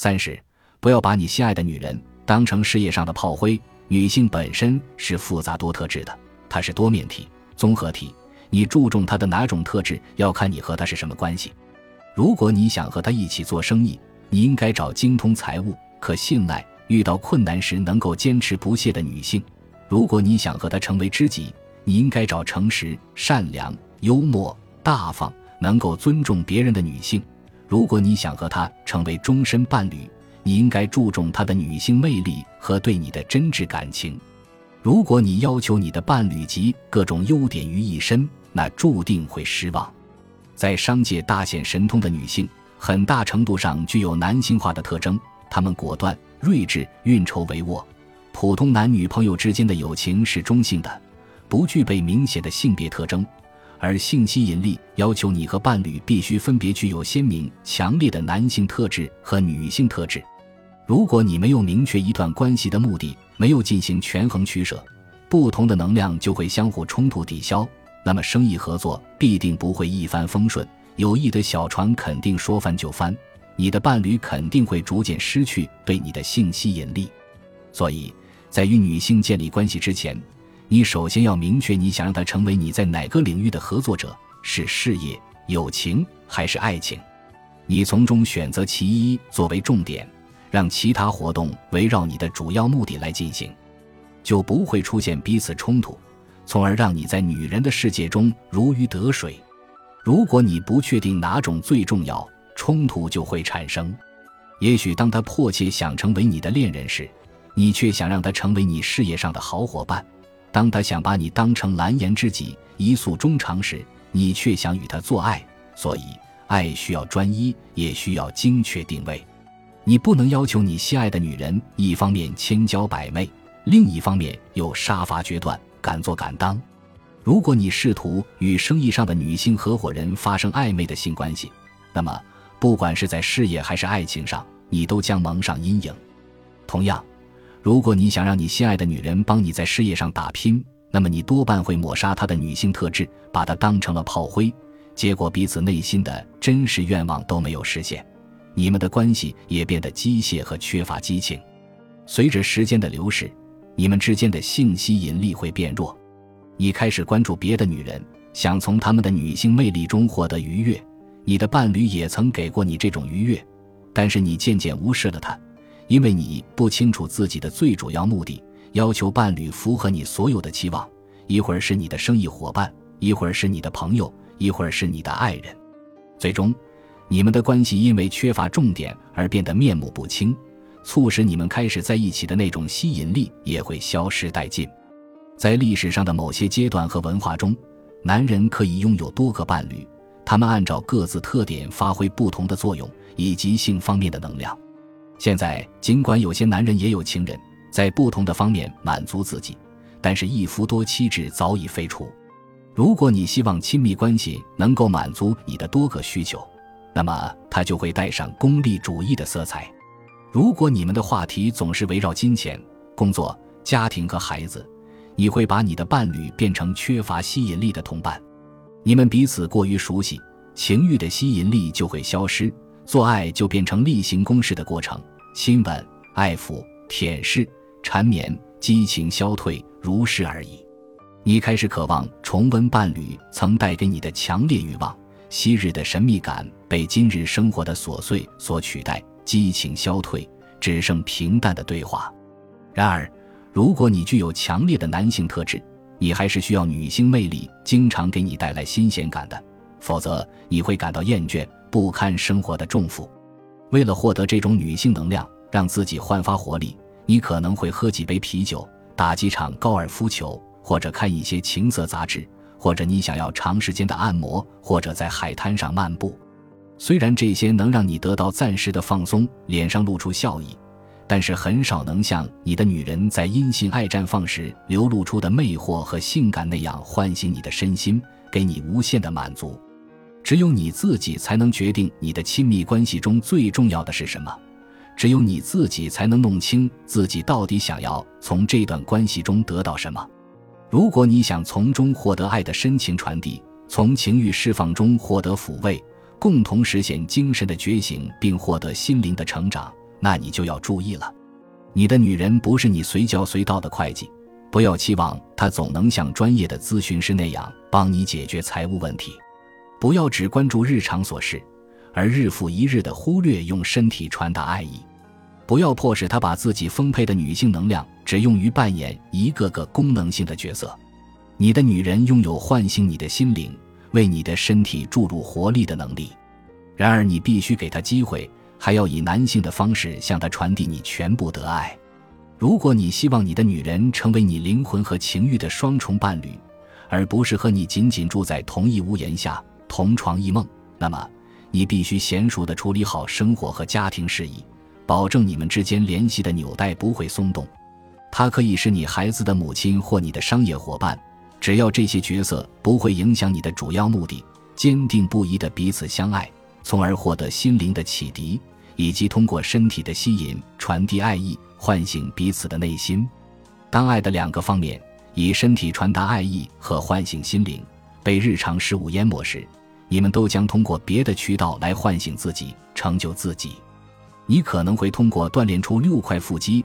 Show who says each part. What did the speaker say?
Speaker 1: 三是不要把你心爱的女人当成事业上的炮灰。女性本身是复杂多特质的，她是多面体、综合体。你注重她的哪种特质，要看你和她是什么关系。如果你想和她一起做生意，你应该找精通财务、可信赖、遇到困难时能够坚持不懈的女性。如果你想和她成为知己，你应该找诚实、善良、幽默、大方、能够尊重别人的女性。如果你想和他成为终身伴侣，你应该注重他的女性魅力和对你的真挚感情。如果你要求你的伴侣集各种优点于一身，那注定会失望。在商界大显神通的女性，很大程度上具有男性化的特征。她们果断、睿智、运筹帷幄。普通男女朋友之间的友情是中性的，不具备明显的性别特征。而性吸引力要求你和伴侣必须分别具有鲜明、强烈的男性特质和女性特质。如果你没有明确一段关系的目的，没有进行权衡取舍，不同的能量就会相互冲突抵消，那么生意合作必定不会一帆风顺，友谊的小船肯定说翻就翻，你的伴侣肯定会逐渐失去对你的性吸引力。所以在与女性建立关系之前，你首先要明确，你想让他成为你在哪个领域的合作者，是事业、友情还是爱情？你从中选择其一作为重点，让其他活动围绕你的主要目的来进行，就不会出现彼此冲突，从而让你在女人的世界中如鱼得水。如果你不确定哪种最重要，冲突就会产生。也许当他迫切想成为你的恋人时，你却想让他成为你事业上的好伙伴。当他想把你当成蓝颜知己、一诉衷肠时，你却想与他做爱。所以，爱需要专一，也需要精确定位。你不能要求你心爱的女人一方面千娇百媚，另一方面又杀伐决断、敢做敢当。如果你试图与生意上的女性合伙人发生暧昧的性关系，那么不管是在事业还是爱情上，你都将蒙上阴影。同样。如果你想让你心爱的女人帮你在事业上打拼，那么你多半会抹杀她的女性特质，把她当成了炮灰，结果彼此内心的真实愿望都没有实现，你们的关系也变得机械和缺乏激情。随着时间的流逝，你们之间的性吸引力会变弱，你开始关注别的女人，想从她们的女性魅力中获得愉悦。你的伴侣也曾给过你这种愉悦，但是你渐渐无视了他。因为你不清楚自己的最主要目的，要求伴侣符合你所有的期望，一会儿是你的生意伙伴，一会儿是你的朋友，一会儿是你的爱人，最终，你们的关系因为缺乏重点而变得面目不清，促使你们开始在一起的那种吸引力也会消失殆尽。在历史上的某些阶段和文化中，男人可以拥有多个伴侣，他们按照各自特点发挥不同的作用以及性方面的能量。现在，尽管有些男人也有情人，在不同的方面满足自己，但是一夫多妻制早已废除。如果你希望亲密关系能够满足你的多个需求，那么它就会带上功利主义的色彩。如果你们的话题总是围绕金钱、工作、家庭和孩子，你会把你的伴侣变成缺乏吸引力的同伴。你们彼此过于熟悉，情欲的吸引力就会消失。做爱就变成例行公事的过程，亲吻、爱抚、舔舐、缠绵，激情消退，如是而已。你开始渴望重温伴侣曾带给你的强烈欲望，昔日的神秘感被今日生活的琐碎所取代，激情消退，只剩平淡的对话。然而，如果你具有强烈的男性特质，你还是需要女性魅力经常给你带来新鲜感的，否则你会感到厌倦。不堪生活的重负，为了获得这种女性能量，让自己焕发活力，你可能会喝几杯啤酒，打几场高尔夫球，或者看一些情色杂志，或者你想要长时间的按摩，或者在海滩上漫步。虽然这些能让你得到暂时的放松，脸上露出笑意，但是很少能像你的女人在阴性爱绽放时流露出的魅惑和性感那样唤醒你的身心，给你无限的满足。只有你自己才能决定你的亲密关系中最重要的是什么，只有你自己才能弄清自己到底想要从这段关系中得到什么。如果你想从中获得爱的深情传递，从情欲释放中获得抚慰，共同实现精神的觉醒，并获得心灵的成长，那你就要注意了。你的女人不是你随叫随到的会计，不要期望她总能像专业的咨询师那样帮你解决财务问题。不要只关注日常琐事，而日复一日的忽略用身体传达爱意。不要迫使她把自己丰沛的女性能量只用于扮演一个个功能性的角色。你的女人拥有唤醒你的心灵、为你的身体注入活力的能力。然而，你必须给她机会。还要以男性的方式向她传递你全部的爱。如果你希望你的女人成为你灵魂和情欲的双重伴侣，而不是和你仅仅住在同一屋檐下、同床异梦，那么你必须娴熟地处理好生活和家庭事宜，保证你们之间联系的纽带不会松动。她可以是你孩子的母亲或你的商业伙伴，只要这些角色不会影响你的主要目的——坚定不移的彼此相爱。从而获得心灵的启迪，以及通过身体的吸引传递爱意，唤醒彼此的内心。当爱的两个方面以身体传达爱意和唤醒心灵被日常事物淹没时，你们都将通过别的渠道来唤醒自己，成就自己。你可能会通过锻炼出六块腹肌